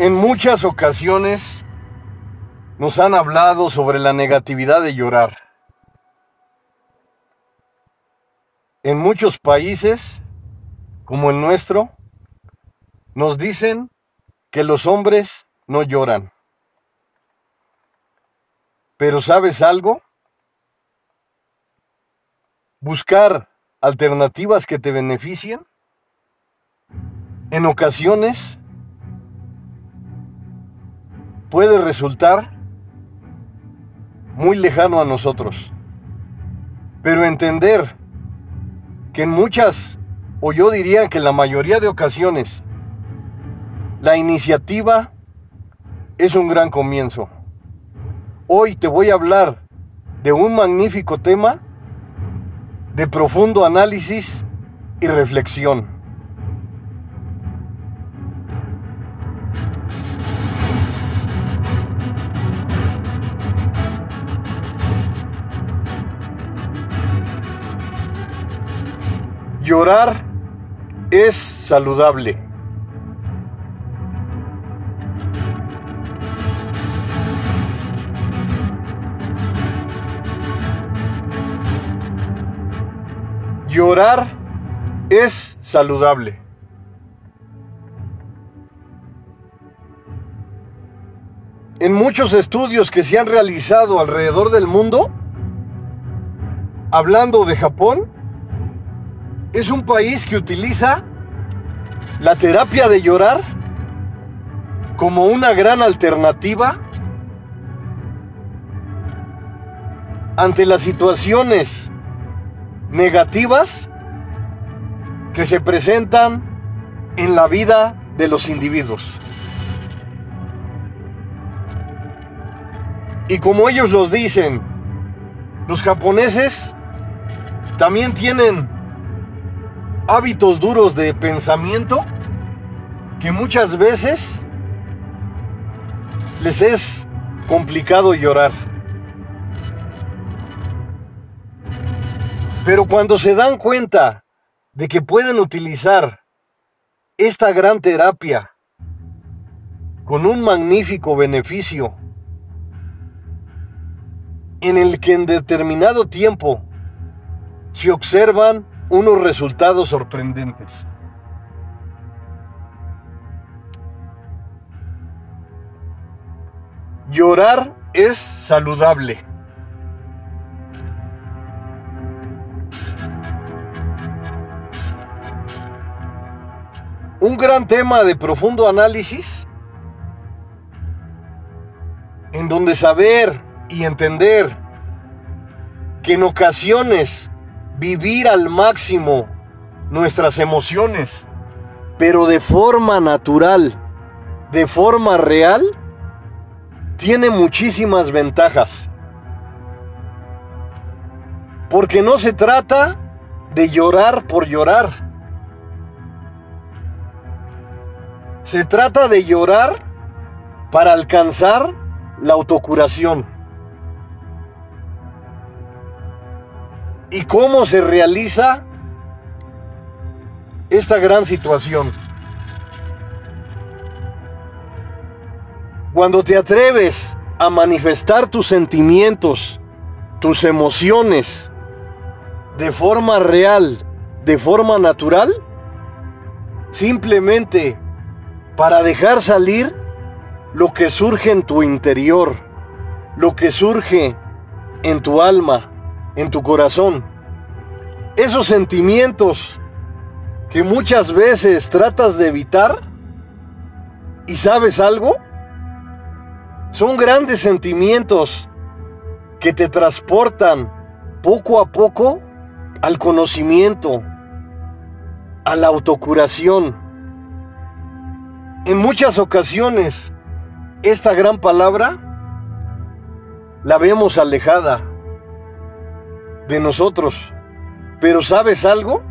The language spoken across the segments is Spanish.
En muchas ocasiones nos han hablado sobre la negatividad de llorar. En muchos países, como el nuestro, nos dicen que los hombres no lloran. Pero ¿sabes algo? Buscar alternativas que te beneficien en ocasiones puede resultar muy lejano a nosotros. Pero entender que en muchas, o yo diría que en la mayoría de ocasiones, la iniciativa es un gran comienzo. Hoy te voy a hablar de un magnífico tema de profundo análisis y reflexión. Llorar es saludable. Llorar es saludable. En muchos estudios que se han realizado alrededor del mundo, hablando de Japón, es un país que utiliza la terapia de llorar como una gran alternativa ante las situaciones negativas que se presentan en la vida de los individuos. Y como ellos los dicen, los japoneses también tienen hábitos duros de pensamiento que muchas veces les es complicado llorar. Pero cuando se dan cuenta de que pueden utilizar esta gran terapia con un magnífico beneficio en el que en determinado tiempo se observan unos resultados sorprendentes. Llorar es saludable. Un gran tema de profundo análisis en donde saber y entender que en ocasiones vivir al máximo nuestras emociones, pero de forma natural, de forma real, tiene muchísimas ventajas. Porque no se trata de llorar por llorar. Se trata de llorar para alcanzar la autocuración. Y cómo se realiza esta gran situación. Cuando te atreves a manifestar tus sentimientos, tus emociones, de forma real, de forma natural, simplemente para dejar salir lo que surge en tu interior, lo que surge en tu alma, en tu corazón. Esos sentimientos que muchas veces tratas de evitar y sabes algo, son grandes sentimientos que te transportan poco a poco al conocimiento, a la autocuración. En muchas ocasiones, esta gran palabra la vemos alejada de nosotros. Pero ¿sabes algo?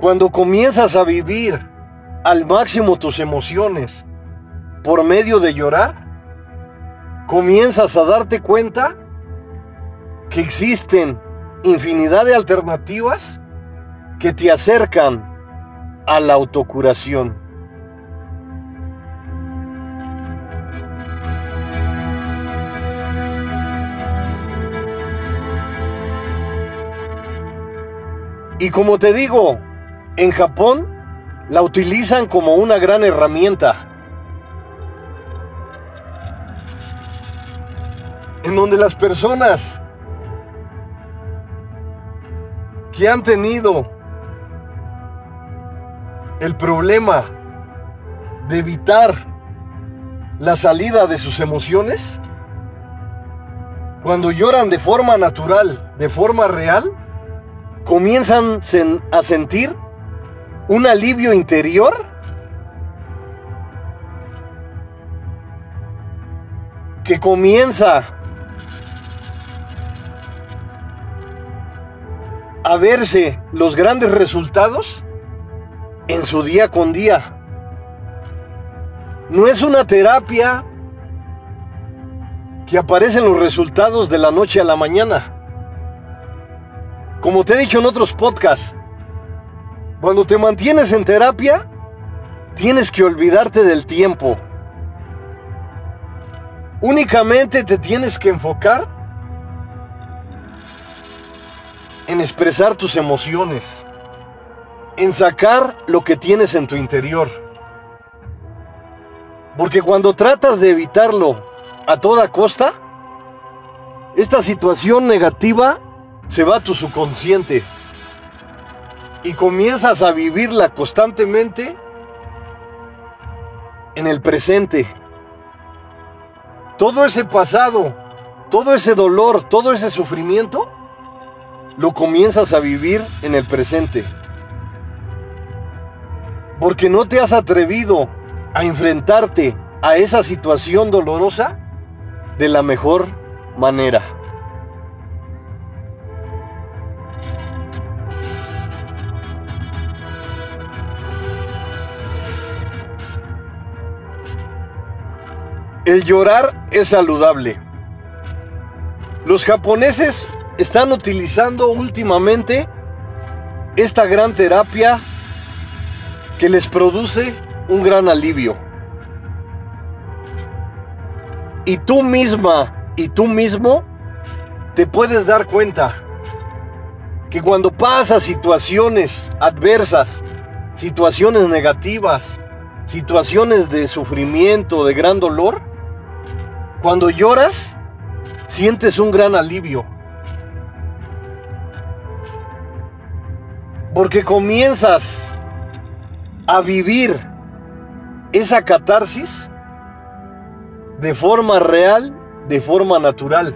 Cuando comienzas a vivir al máximo tus emociones por medio de llorar, comienzas a darte cuenta que existen infinidad de alternativas que te acercan a la autocuración. Y como te digo, en Japón la utilizan como una gran herramienta. En donde las personas que han tenido el problema de evitar la salida de sus emociones, cuando lloran de forma natural, de forma real, comienzan a sentir un alivio interior que comienza a verse los grandes resultados en su día con día. No es una terapia que aparecen los resultados de la noche a la mañana. Como te he dicho en otros podcasts, cuando te mantienes en terapia, tienes que olvidarte del tiempo. Únicamente te tienes que enfocar en expresar tus emociones, en sacar lo que tienes en tu interior. Porque cuando tratas de evitarlo a toda costa, esta situación negativa se va a tu subconsciente y comienzas a vivirla constantemente en el presente. Todo ese pasado, todo ese dolor, todo ese sufrimiento, lo comienzas a vivir en el presente. Porque no te has atrevido a enfrentarte a esa situación dolorosa de la mejor manera. El llorar es saludable. Los japoneses están utilizando últimamente esta gran terapia que les produce un gran alivio. Y tú misma y tú mismo te puedes dar cuenta que cuando pasas situaciones adversas, situaciones negativas, situaciones de sufrimiento, de gran dolor, cuando lloras, sientes un gran alivio. Porque comienzas a vivir esa catarsis de forma real, de forma natural.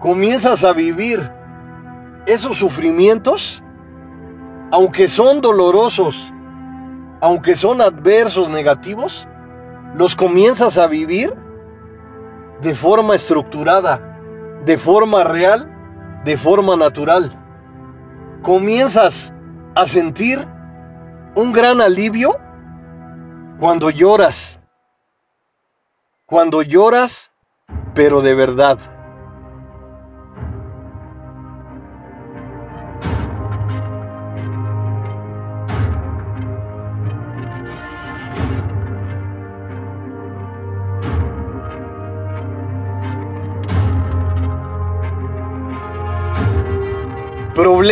Comienzas a vivir esos sufrimientos, aunque son dolorosos, aunque son adversos, negativos, los comienzas a vivir de forma estructurada, de forma real, de forma natural. Comienzas a sentir un gran alivio cuando lloras cuando lloras, pero de verdad.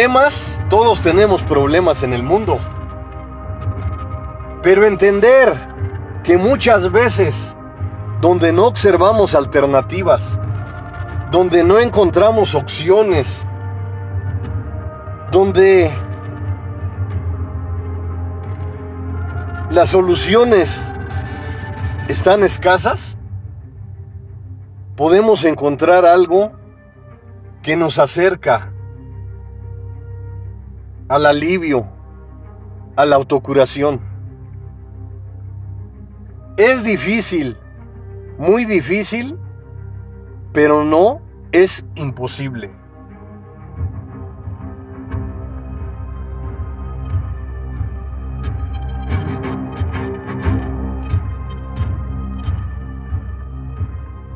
Problemas, todos tenemos problemas en el mundo. Pero entender que muchas veces donde no observamos alternativas, donde no encontramos opciones, donde las soluciones están escasas, podemos encontrar algo que nos acerca al alivio, a la autocuración. Es difícil muy difícil, pero no es imposible.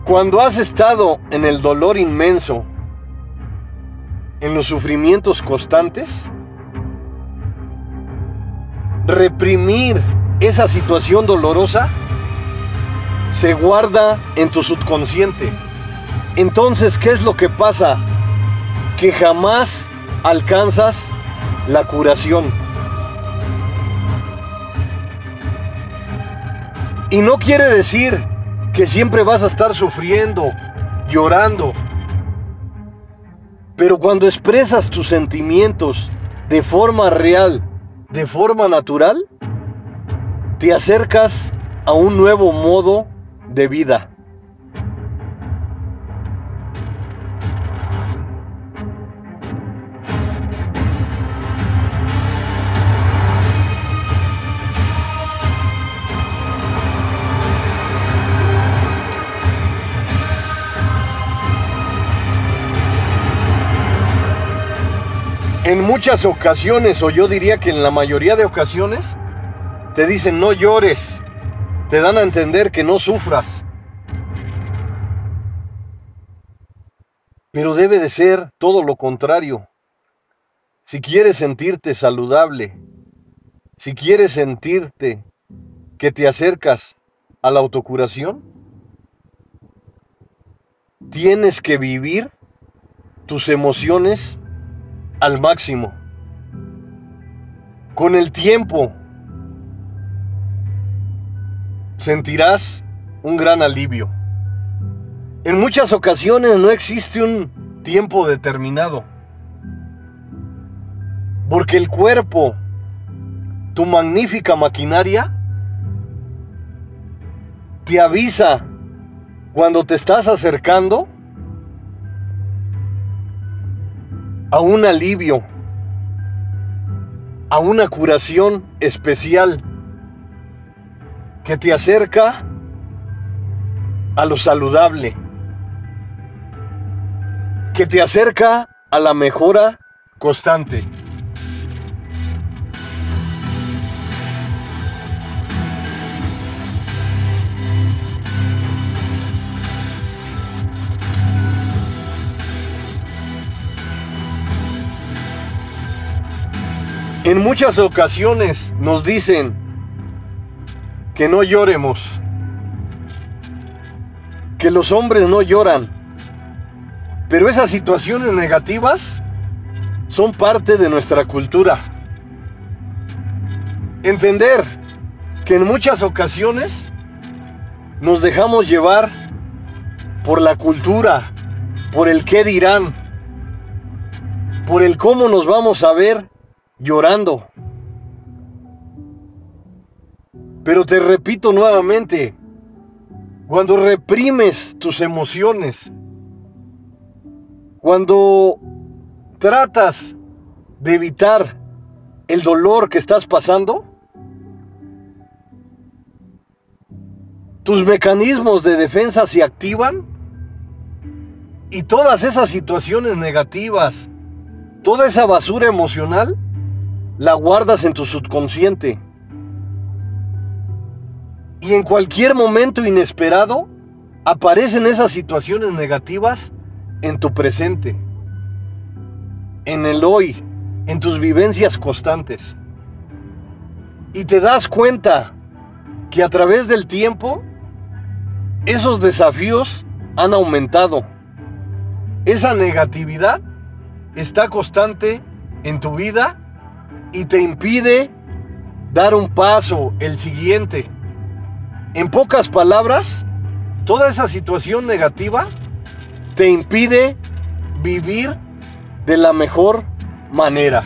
Cuando has estado en el dolor inmenso, en los sufrimientos constantes, reprimir esa situación dolorosa se guarda en tu subconsciente. Entonces, ¿qué es lo que pasa? Que jamás alcanzas la curación. Y no quiere decir que siempre vas a estar sufriendo, llorando. Pero cuando expresas tus sentimientos de forma real, de forma natural, te acercas a un nuevo modo de vida. En muchas ocasiones, o yo diría que en la mayoría de ocasiones, te dicen no llores, te dan a entender que no sufras. Pero debe de ser todo lo contrario. Si quieres sentirte saludable, si quieres sentirte que te acercas a la autocuración, tienes que vivir tus emociones al máximo. Con el tiempo sentirás un gran alivio. En muchas ocasiones no existe un tiempo determinado. Porque el cuerpo, tu magnífica maquinaria, te avisa cuando te estás acercando a un alivio, a una curación especial que te acerca a lo saludable, que te acerca a la mejora constante. En muchas ocasiones nos dicen que no lloremos, que los hombres no lloran, pero esas situaciones negativas son parte de nuestra cultura. Entender que en muchas ocasiones nos dejamos llevar por la cultura, por el qué dirán, por el cómo nos vamos a ver llorando. Pero te repito nuevamente, cuando reprimes tus emociones, cuando tratas de evitar el dolor que estás pasando, tus mecanismos de defensa se activan y todas esas situaciones negativas, toda esa basura emocional, la guardas en tu subconsciente. Y en cualquier momento inesperado aparecen esas situaciones negativas en tu presente, en el hoy, en tus vivencias constantes. Y te das cuenta que a través del tiempo esos desafíos han aumentado. Esa negatividad está constante en tu vida y te impide dar un paso, el siguiente. En pocas palabras, toda esa situación negativa te impide vivir de la mejor manera.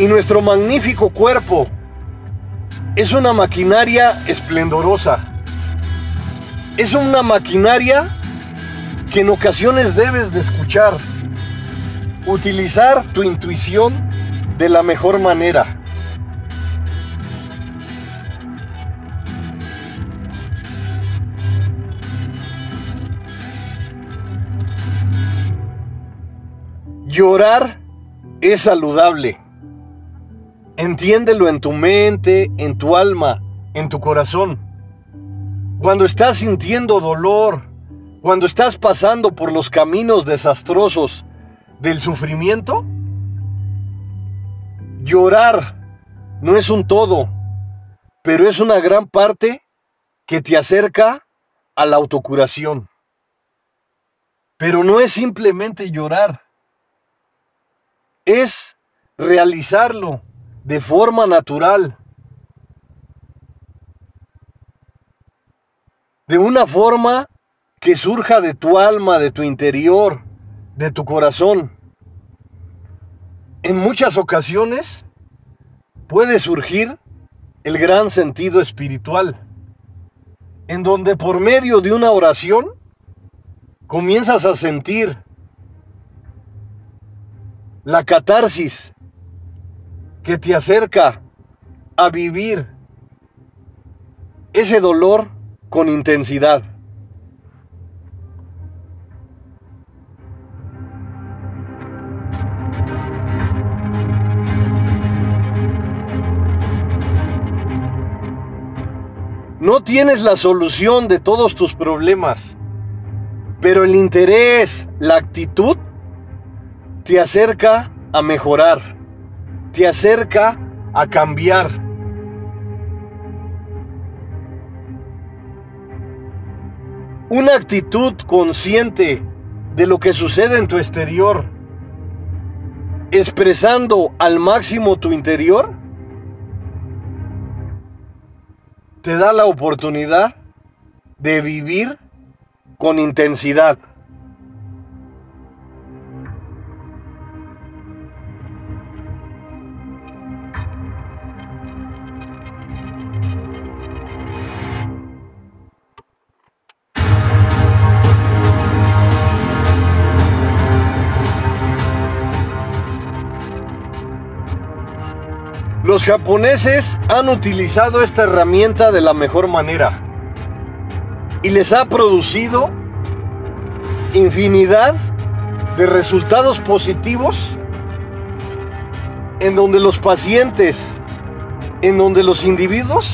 Y nuestro magnífico cuerpo es una maquinaria esplendorosa. Es una maquinaria que en ocasiones debes de escuchar. Utilizar tu intuición de la mejor manera. Llorar es saludable. Entiéndelo en tu mente, en tu alma, en tu corazón. Cuando estás sintiendo dolor, cuando estás pasando por los caminos desastrosos del sufrimiento, llorar no es un todo, pero es una gran parte que te acerca a la autocuración. Pero no es simplemente llorar, es realizarlo de forma natural, de una forma que surja de tu alma, de tu interior, de tu corazón. En muchas ocasiones puede surgir el gran sentido espiritual, en donde por medio de una oración comienzas a sentir la catarsis que te acerca a vivir ese dolor con intensidad. No tienes la solución de todos tus problemas, pero el interés, la actitud, te acerca a mejorar, te acerca a cambiar. Una actitud consciente de lo que sucede en tu exterior, expresando al máximo tu interior, te da la oportunidad de vivir con intensidad. Los japoneses han utilizado esta herramienta de la mejor manera y les ha producido infinidad de resultados positivos en donde los pacientes, en donde los individuos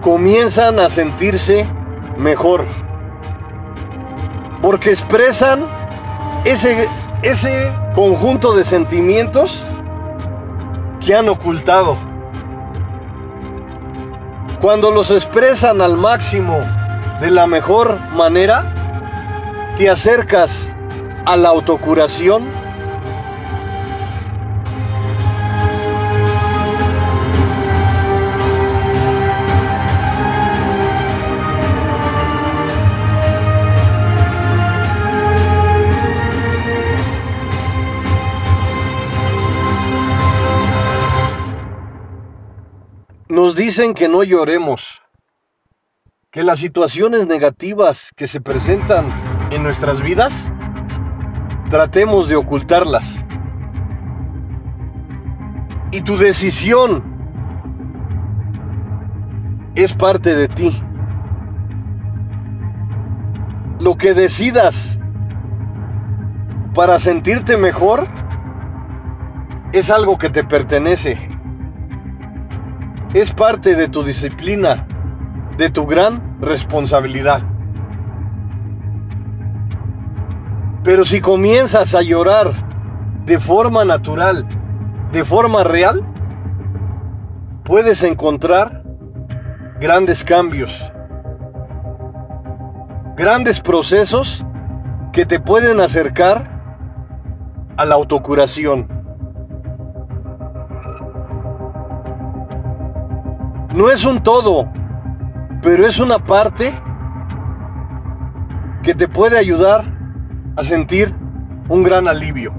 comienzan a sentirse mejor. Porque expresan ese, ese conjunto de sentimientos que han ocultado. Cuando los expresan al máximo de la mejor manera, te acercas a la autocuración Nos dicen que no lloremos, que las situaciones negativas que se presentan en nuestras vidas, tratemos de ocultarlas. Y tu decisión es parte de ti. Lo que decidas para sentirte mejor es algo que te pertenece es parte de tu disciplina, de tu gran responsabilidad. Pero si comienzas a llorar de forma natural, de forma real, puedes encontrar grandes cambios, grandes procesos que te pueden acercar a la autocuración. No es un todo, pero es una parte que te puede ayudar a sentir un gran alivio.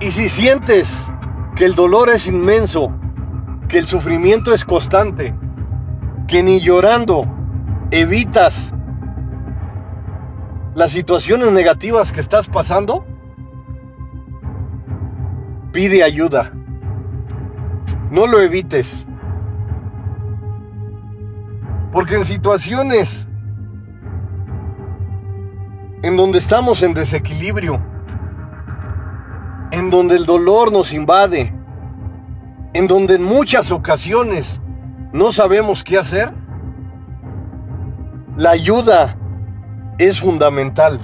Y si sientes que el dolor es inmenso, que el sufrimiento es constante, que ni llorando evitas las situaciones negativas que estás pasando, pide ayuda. No lo evites. Porque en situaciones en donde estamos en desequilibrio, en donde el dolor nos invade, en donde en muchas ocasiones no sabemos qué hacer, la ayuda es fundamental.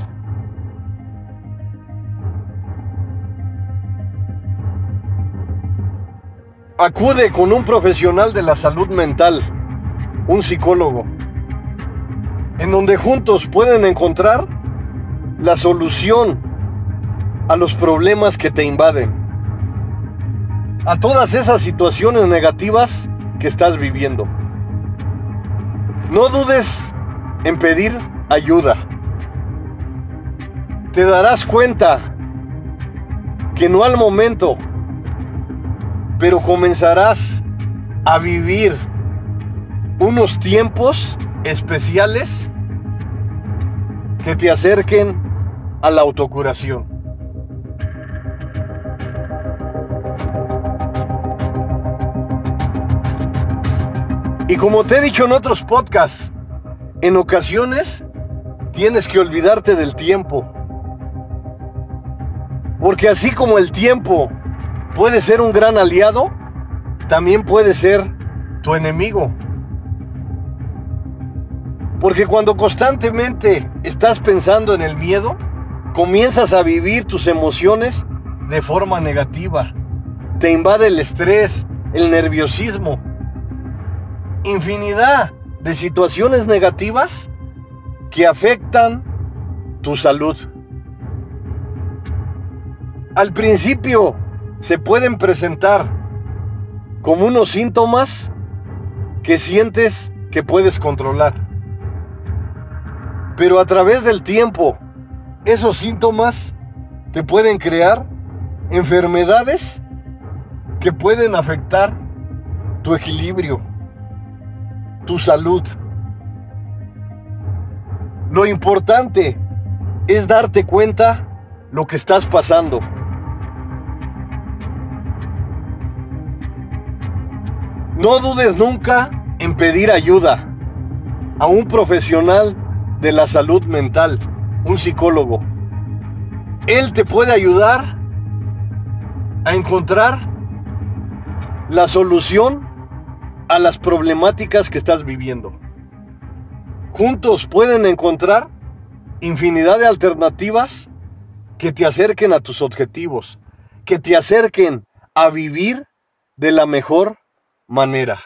Acude con un profesional de la salud mental, un psicólogo, en donde juntos pueden encontrar la solución a los problemas que te invaden, a todas esas situaciones negativas que estás viviendo. No dudes en pedir ayuda. Te darás cuenta que no al momento, pero comenzarás a vivir unos tiempos especiales que te acerquen a la autocuración. Y como te he dicho en otros podcasts, en ocasiones tienes que olvidarte del tiempo. Porque así como el tiempo puede ser un gran aliado, también puede ser tu enemigo. Porque cuando constantemente estás pensando en el miedo, comienzas a vivir tus emociones de forma negativa. Te invade el estrés, el nerviosismo infinidad de situaciones negativas que afectan tu salud. Al principio se pueden presentar como unos síntomas que sientes que puedes controlar. Pero a través del tiempo, esos síntomas te pueden crear enfermedades que pueden afectar tu equilibrio tu salud. Lo importante es darte cuenta lo que estás pasando. No dudes nunca en pedir ayuda a un profesional de la salud mental, un psicólogo. Él te puede ayudar a encontrar la solución a las problemáticas que estás viviendo. Juntos pueden encontrar infinidad de alternativas que te acerquen a tus objetivos, que te acerquen a vivir de la mejor manera.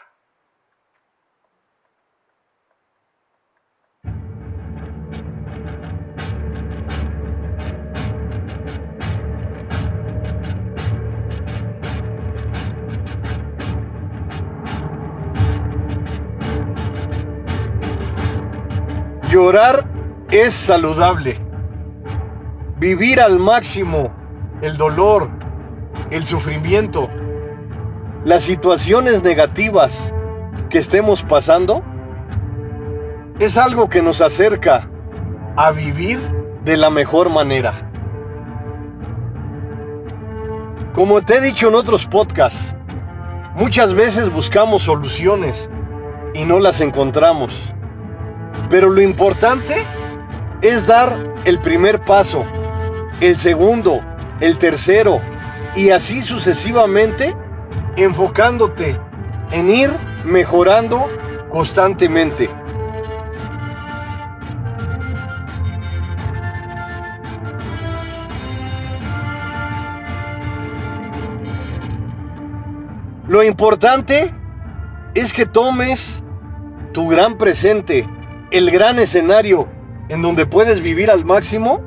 Llorar es saludable. Vivir al máximo el dolor, el sufrimiento, las situaciones negativas que estemos pasando, es algo que nos acerca a vivir de la mejor manera. Como te he dicho en otros podcasts, muchas veces buscamos soluciones y no las encontramos. Pero lo importante es dar el primer paso, el segundo, el tercero y así sucesivamente enfocándote en ir mejorando constantemente. Lo importante es que tomes tu gran presente el gran escenario en donde puedes vivir al máximo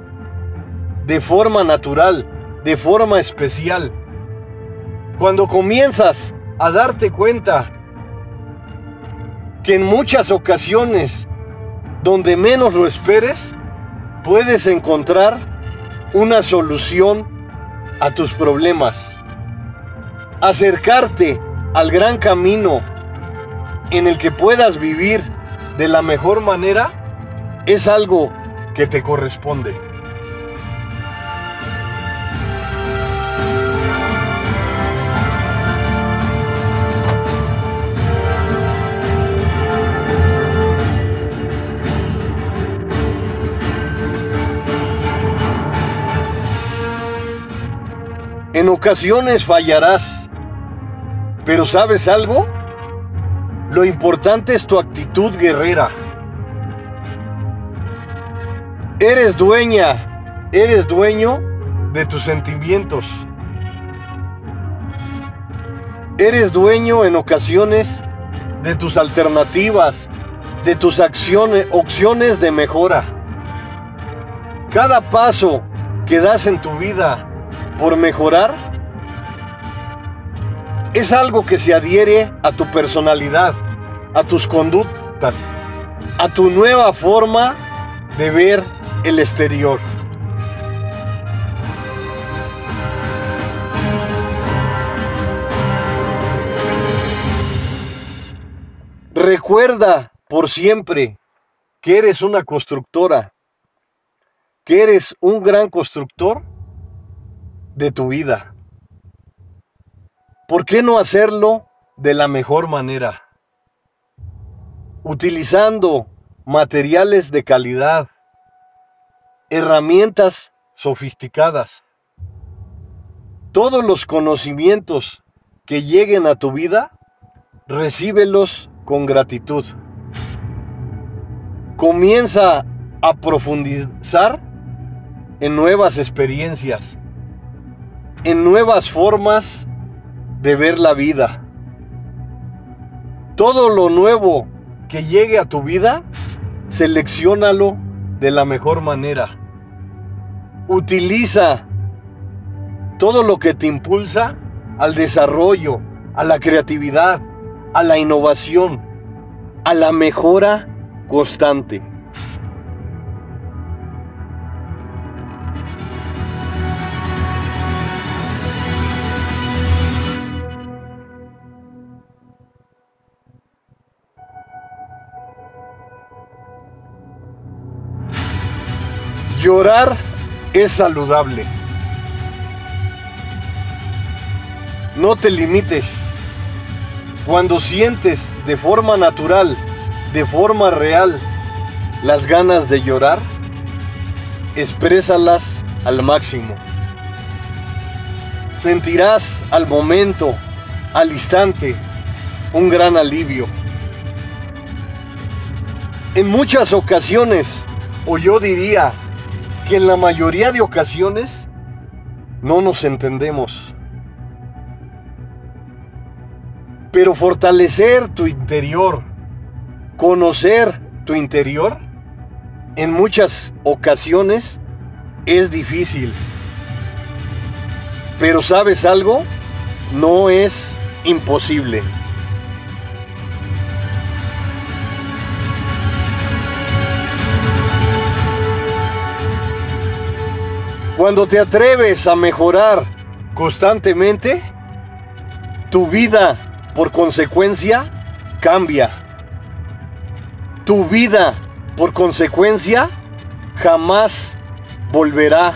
de forma natural, de forma especial. Cuando comienzas a darte cuenta que en muchas ocasiones, donde menos lo esperes, puedes encontrar una solución a tus problemas. Acercarte al gran camino en el que puedas vivir de la mejor manera es algo que te corresponde. En ocasiones fallarás, pero ¿sabes algo? Lo importante es tu actitud guerrera. Eres dueña, eres dueño de tus sentimientos. Eres dueño en ocasiones de tus alternativas, de tus acciones, opciones de mejora. Cada paso que das en tu vida por mejorar es algo que se adhiere a tu personalidad, a tus conductas, a tu nueva forma de ver el exterior. Recuerda por siempre que eres una constructora, que eres un gran constructor de tu vida. ¿Por qué no hacerlo de la mejor manera? Utilizando materiales de calidad, herramientas sofisticadas. Todos los conocimientos que lleguen a tu vida, recíbelos con gratitud. Comienza a profundizar en nuevas experiencias, en nuevas formas de ver la vida. Todo lo nuevo que llegue a tu vida, seleccionalo de la mejor manera. Utiliza todo lo que te impulsa al desarrollo, a la creatividad, a la innovación, a la mejora constante. Llorar es saludable. No te limites cuando sientes de forma natural, de forma real, las ganas de llorar, exprésalas al máximo. Sentirás al momento, al instante, un gran alivio. En muchas ocasiones, o yo diría que en la mayoría de ocasiones, no nos entendemos. Pero fortalecer tu interior, conocer tu interior, en muchas ocasiones es difícil. Pero sabes algo, no es imposible. Cuando te atreves a mejorar constantemente, tu vida por consecuencia, cambia. Tu vida, por consecuencia, jamás volverá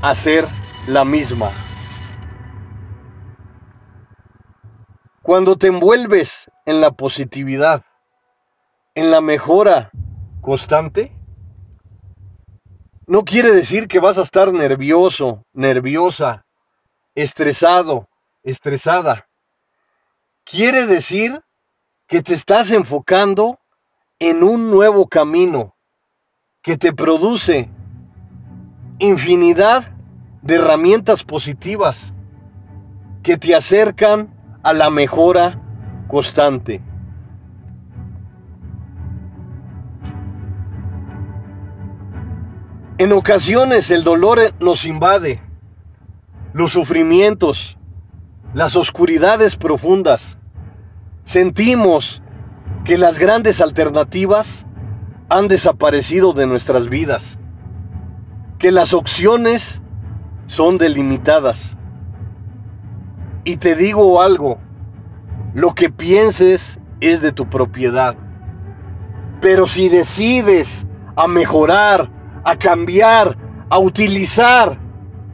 a ser la misma. Cuando te envuelves en la positividad, en la mejora constante, no quiere decir que vas a estar nervioso, nerviosa, estresado, estresada quiere decir que te estás enfocando en un nuevo camino que te produce infinidad de herramientas positivas que te acercan a la mejora constante. En ocasiones el dolor nos invade, los sufrimientos, las oscuridades profundas. Sentimos que las grandes alternativas han desaparecido de nuestras vidas, que las opciones son delimitadas. Y te digo algo, lo que pienses es de tu propiedad. Pero si decides a mejorar, a cambiar, a utilizar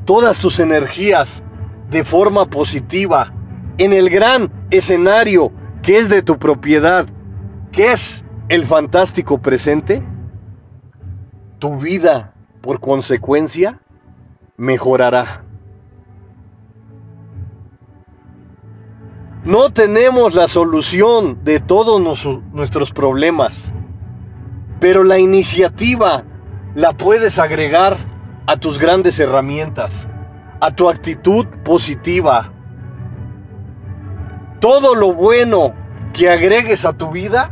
todas tus energías de forma positiva en el gran escenario que es de tu propiedad, que es el fantástico presente, tu vida por consecuencia mejorará. No tenemos la solución de todos nuestros problemas, pero la iniciativa la puedes agregar a tus grandes herramientas a tu actitud positiva. todo lo bueno que agregues a tu vida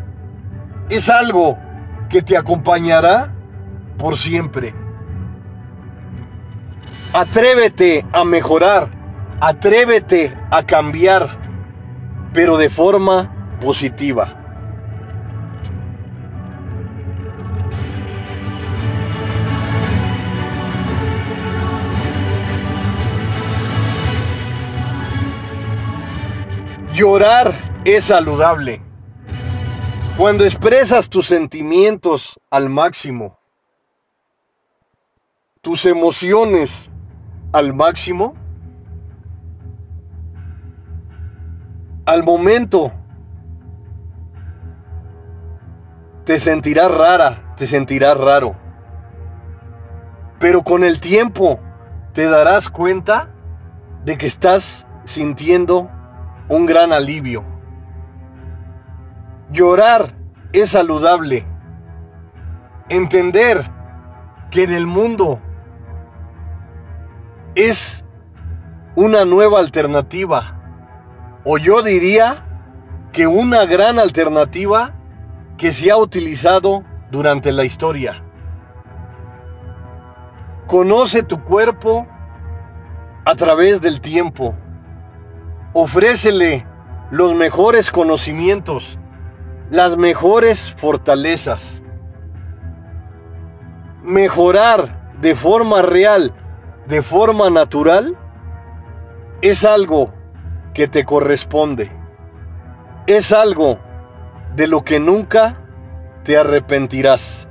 es algo que te acompañará por siempre. Atrévete a mejorar, atrévete a cambiar, pero de forma positiva. Llorar es saludable. Cuando expresas tus sentimientos al máximo, tus emociones al máximo, al momento te sentirás rara, te sentirás raro. Pero con el tiempo te darás cuenta de que estás sintiendo un gran alivio. Llorar es saludable. Entender que en el mundo es una nueva alternativa. O yo diría que una gran alternativa que se ha utilizado durante la historia. Conoce tu cuerpo a través del tiempo. Ofrécele los mejores conocimientos, las mejores fortalezas. Mejorar de forma real, de forma natural, es algo que te corresponde. Es algo de lo que nunca te arrepentirás.